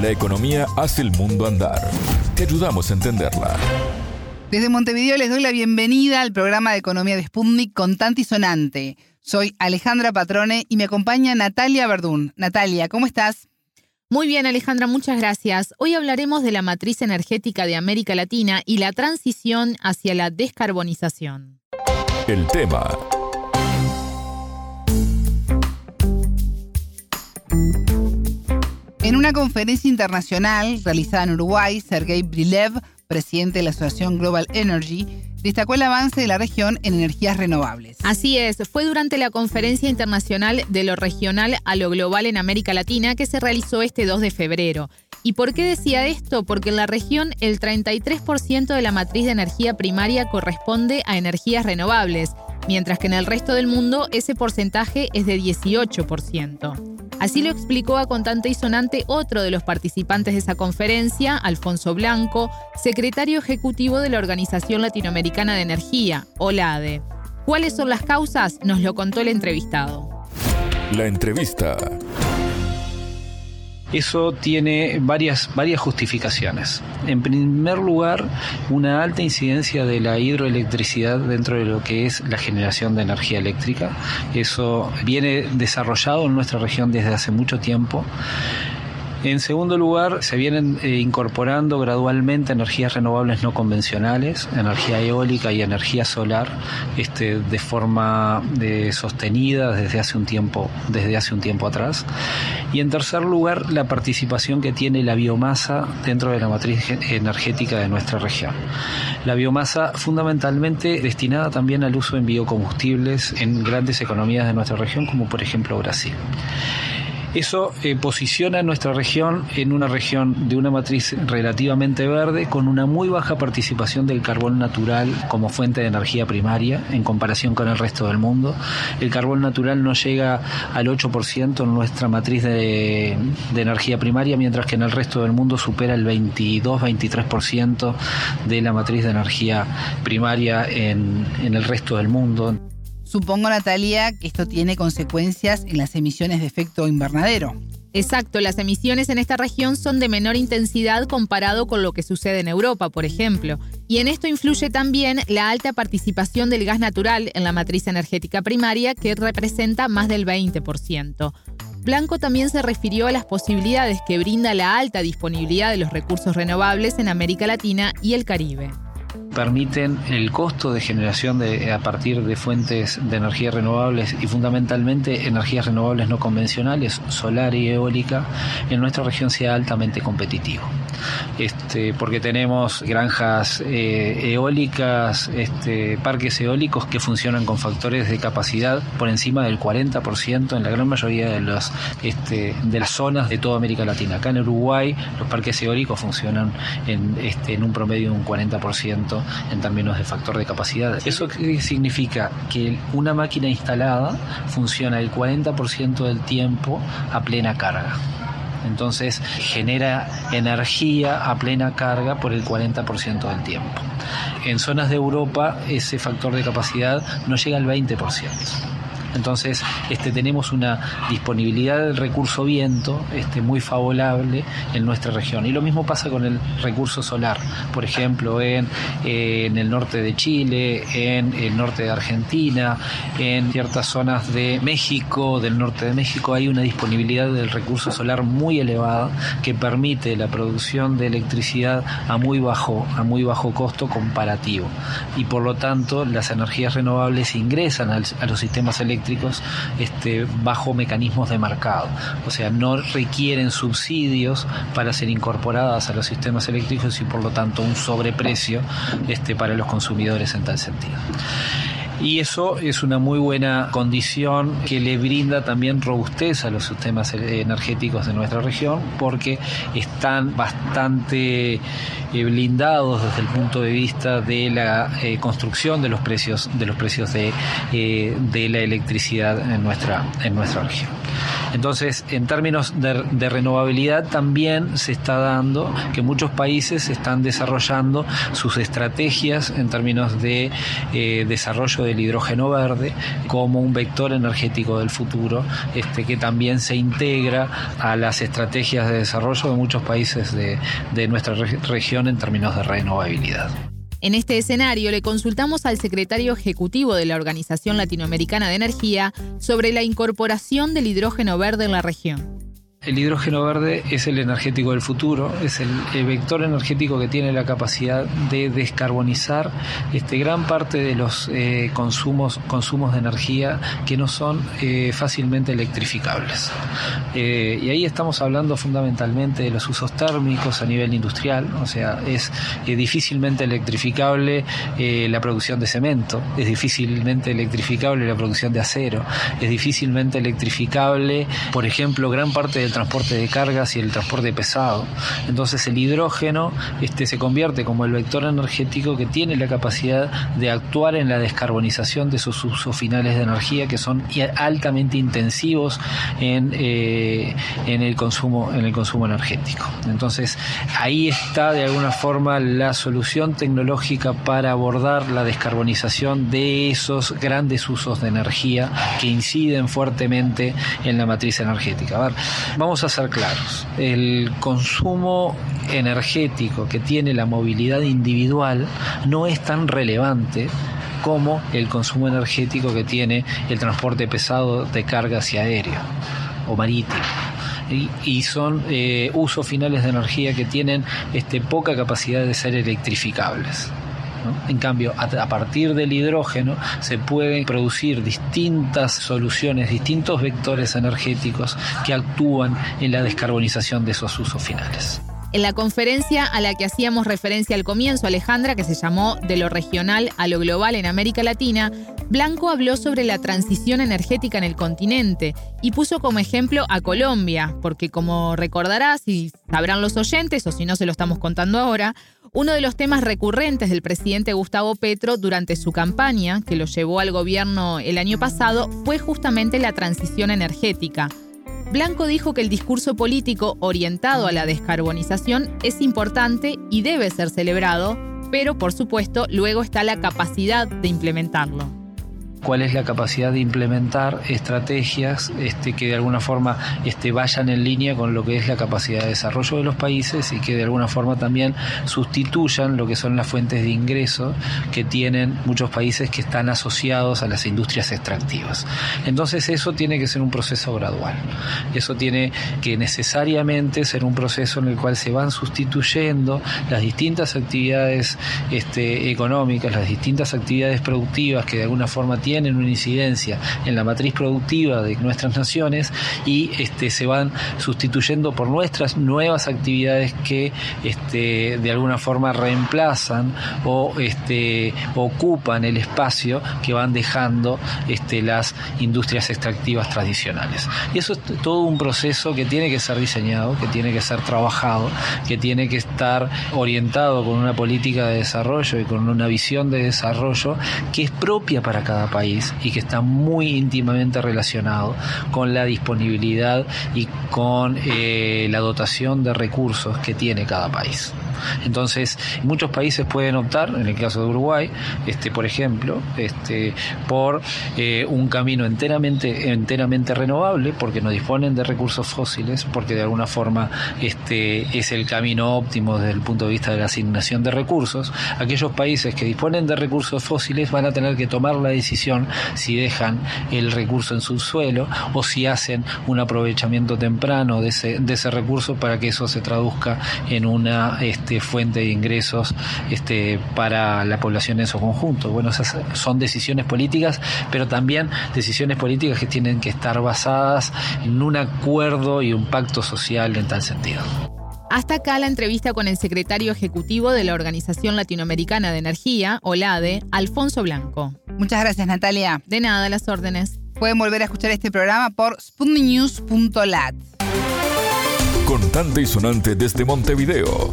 La economía hace el mundo andar. Te ayudamos a entenderla. Desde Montevideo les doy la bienvenida al programa de Economía de Sputnik Contante y Sonante. Soy Alejandra Patrone y me acompaña Natalia Verdún. Natalia, ¿cómo estás? Muy bien, Alejandra, muchas gracias. Hoy hablaremos de la matriz energética de América Latina y la transición hacia la descarbonización. El tema. En una conferencia internacional realizada en Uruguay, Sergei Brilev, presidente de la Asociación Global Energy, destacó el avance de la región en energías renovables. Así es, fue durante la conferencia internacional de lo regional a lo global en América Latina que se realizó este 2 de febrero. ¿Y por qué decía esto? Porque en la región el 33% de la matriz de energía primaria corresponde a energías renovables, mientras que en el resto del mundo ese porcentaje es de 18%. Así lo explicó a contante y sonante otro de los participantes de esa conferencia, Alfonso Blanco, secretario ejecutivo de la Organización Latinoamericana de Energía, OLADE. ¿Cuáles son las causas? Nos lo contó el entrevistado. La entrevista. Eso tiene varias, varias justificaciones. En primer lugar, una alta incidencia de la hidroelectricidad dentro de lo que es la generación de energía eléctrica. Eso viene desarrollado en nuestra región desde hace mucho tiempo. En segundo lugar, se vienen eh, incorporando gradualmente energías renovables no convencionales, energía eólica y energía solar, este, de forma eh, sostenida desde hace un tiempo, desde hace un tiempo atrás. Y en tercer lugar, la participación que tiene la biomasa dentro de la matriz energética de nuestra región. La biomasa fundamentalmente destinada también al uso en biocombustibles en grandes economías de nuestra región, como por ejemplo Brasil. Eso eh, posiciona nuestra región en una región de una matriz relativamente verde con una muy baja participación del carbón natural como fuente de energía primaria en comparación con el resto del mundo. El carbón natural no llega al 8% en nuestra matriz de, energía primaria, mientras que en el resto del mundo supera el 22-23% de la matriz de energía primaria en el resto del mundo. Supongo, Natalia, que esto tiene consecuencias en las emisiones de efecto invernadero. Exacto, las emisiones en esta región son de menor intensidad comparado con lo que sucede en Europa, por ejemplo. Y en esto influye también la alta participación del gas natural en la matriz energética primaria, que representa más del 20%. Blanco también se refirió a las posibilidades que brinda la alta disponibilidad de los recursos renovables en América Latina y el Caribe permiten el costo de generación de, a partir de fuentes de energía renovables y fundamentalmente energías renovables no convencionales, solar y eólica, en nuestra región sea altamente competitivo. Este, porque tenemos granjas eh, eólicas, este, parques eólicos que funcionan con factores de capacidad por encima del 40% en la gran mayoría de, los, este, de las zonas de toda América Latina. Acá en Uruguay los parques eólicos funcionan en, este, en un promedio de un 40% en términos de factor de capacidad. ¿Eso significa? Que una máquina instalada funciona el 40% del tiempo a plena carga. Entonces genera energía a plena carga por el 40% del tiempo. En zonas de Europa ese factor de capacidad no llega al 20%. Entonces, este, tenemos una disponibilidad del recurso viento este, muy favorable en nuestra región. Y lo mismo pasa con el recurso solar. Por ejemplo, en, el norte de Chile, en el norte de Argentina, en ciertas zonas de México, del norte de México, hay una disponibilidad del recurso solar muy elevada que permite la producción de electricidad a muy bajo, a muy bajo costo comparativo. Y por lo tanto, las energías renovables ingresan a los sistemas eléctricos este, bajo mecanismos de mercado. O sea, no requieren subsidios para ser incorporadas a los sistemas eléctricos y por lo tanto un sobreprecio este, para los consumidores en tal sentido y eso es una muy buena condición que le brinda también robustez a los sistemas energéticos de nuestra región porque están bastante eh, blindados desde el punto de vista de la eh, construcción de los precios de los precios de, eh, de la electricidad en nuestra en nuestra región. Entonces, en términos de, renovabilidad también se está dando que muchos países están desarrollando sus estrategias en términos de eh, desarrollo del hidrógeno verde como un vector energético del futuro, este, que también se integra a las estrategias de desarrollo de muchos países de, de nuestra región en términos de renovabilidad. En este escenario le consultamos al secretario ejecutivo de la Organización Latinoamericana de Energía sobre la incorporación del hidrógeno verde en la región. El hidrógeno verde es el energético del futuro, es el, vector energético que tiene la capacidad de descarbonizar este, gran parte de los eh, consumos, consumos de energía que no son eh, fácilmente electrificables. Eh, y ahí estamos hablando fundamentalmente de los usos térmicos a nivel industrial, o sea, es difícilmente electrificable la producción de cemento, es difícilmente electrificable la producción de acero, es difícilmente electrificable, por ejemplo, gran parte de el transporte de cargas y el transporte pesado. Entonces el hidrógeno este, se convierte como el vector energético que tiene la capacidad de actuar en la descarbonización de sus usos finales de energía que son altamente intensivos en, eh, en, el, consumo, en el consumo energético. Entonces ahí está de alguna forma la solución tecnológica para abordar la descarbonización de esos grandes usos de energía que inciden fuertemente en la matriz energética. A ver, Vamos a ser claros, el consumo energético que tiene la movilidad individual no es tan relevante como el consumo energético que tiene el transporte pesado de cargas y aéreo o marítimo. Y, son eh, usos finales de energía que tienen este, poca capacidad de ser electrificables. En cambio, a, partir del hidrógeno se pueden producir distintas soluciones, distintos vectores energéticos que actúan en la descarbonización de esos usos finales. En la conferencia a la que hacíamos referencia al comienzo, Alejandra, que se llamó De lo regional a lo global en América Latina, Blanco habló sobre la transición energética en el continente y puso como ejemplo a Colombia, porque como recordarás y sabrán los oyentes, o si no se lo estamos contando ahora, uno de los temas recurrentes del presidente Gustavo Petro durante su campaña, que lo llevó al gobierno el año pasado, fue justamente la transición energética. Blanco dijo que el discurso político orientado a la descarbonización es importante y debe ser celebrado, pero por supuesto luego está la capacidad de implementarlo cuál es la capacidad de implementar estrategias este, que de alguna forma este, vayan en línea con lo que es la capacidad de desarrollo de los países y que de alguna forma también sustituyan lo que son las fuentes de ingreso que tienen muchos países que están asociados a las industrias extractivas. Entonces eso tiene que ser un proceso gradual. Eso tiene que necesariamente ser un proceso en el cual se van sustituyendo las distintas actividades este, económicas, las distintas actividades productivas que de alguna forma tienen tienen una incidencia en la matriz productiva de nuestras naciones y este, se van sustituyendo por nuestras nuevas actividades que este, de alguna forma reemplazan o este, ocupan el espacio que van dejando las industrias extractivas tradicionales. Y eso es todo un proceso que tiene que ser diseñado, que tiene que ser trabajado, que tiene que estar orientado con una política de desarrollo y con una visión de desarrollo que es propia para cada país y que está muy íntimamente relacionado con la disponibilidad y con eh, la dotación de recursos que tiene cada país. Entonces, muchos países pueden optar, en el caso de Uruguay, este, por ejemplo, este, por eh, un camino enteramente, enteramente renovable, porque no disponen de recursos fósiles, porque de alguna forma este, es el camino óptimo desde el punto de vista de la asignación de recursos. Aquellos países que disponen de recursos fósiles van a tener que tomar la decisión si dejan el recurso en su suelo o si hacen un aprovechamiento temprano de ese, recurso para que eso se traduzca en una este, fuente de ingresos este, para la población en su conjunto. Bueno, esas son decisiones políticas, pero también decisiones políticas que tienen que estar basadas en un acuerdo y un pacto social en tal sentido. Hasta acá la entrevista con el secretario ejecutivo de la Organización Latinoamericana de Energía, OLADE, Alfonso Blanco. Muchas gracias, Natalia. De nada, las órdenes. Pueden volver a escuchar este programa por sputniknews.lat. Contante y sonante desde Montevideo.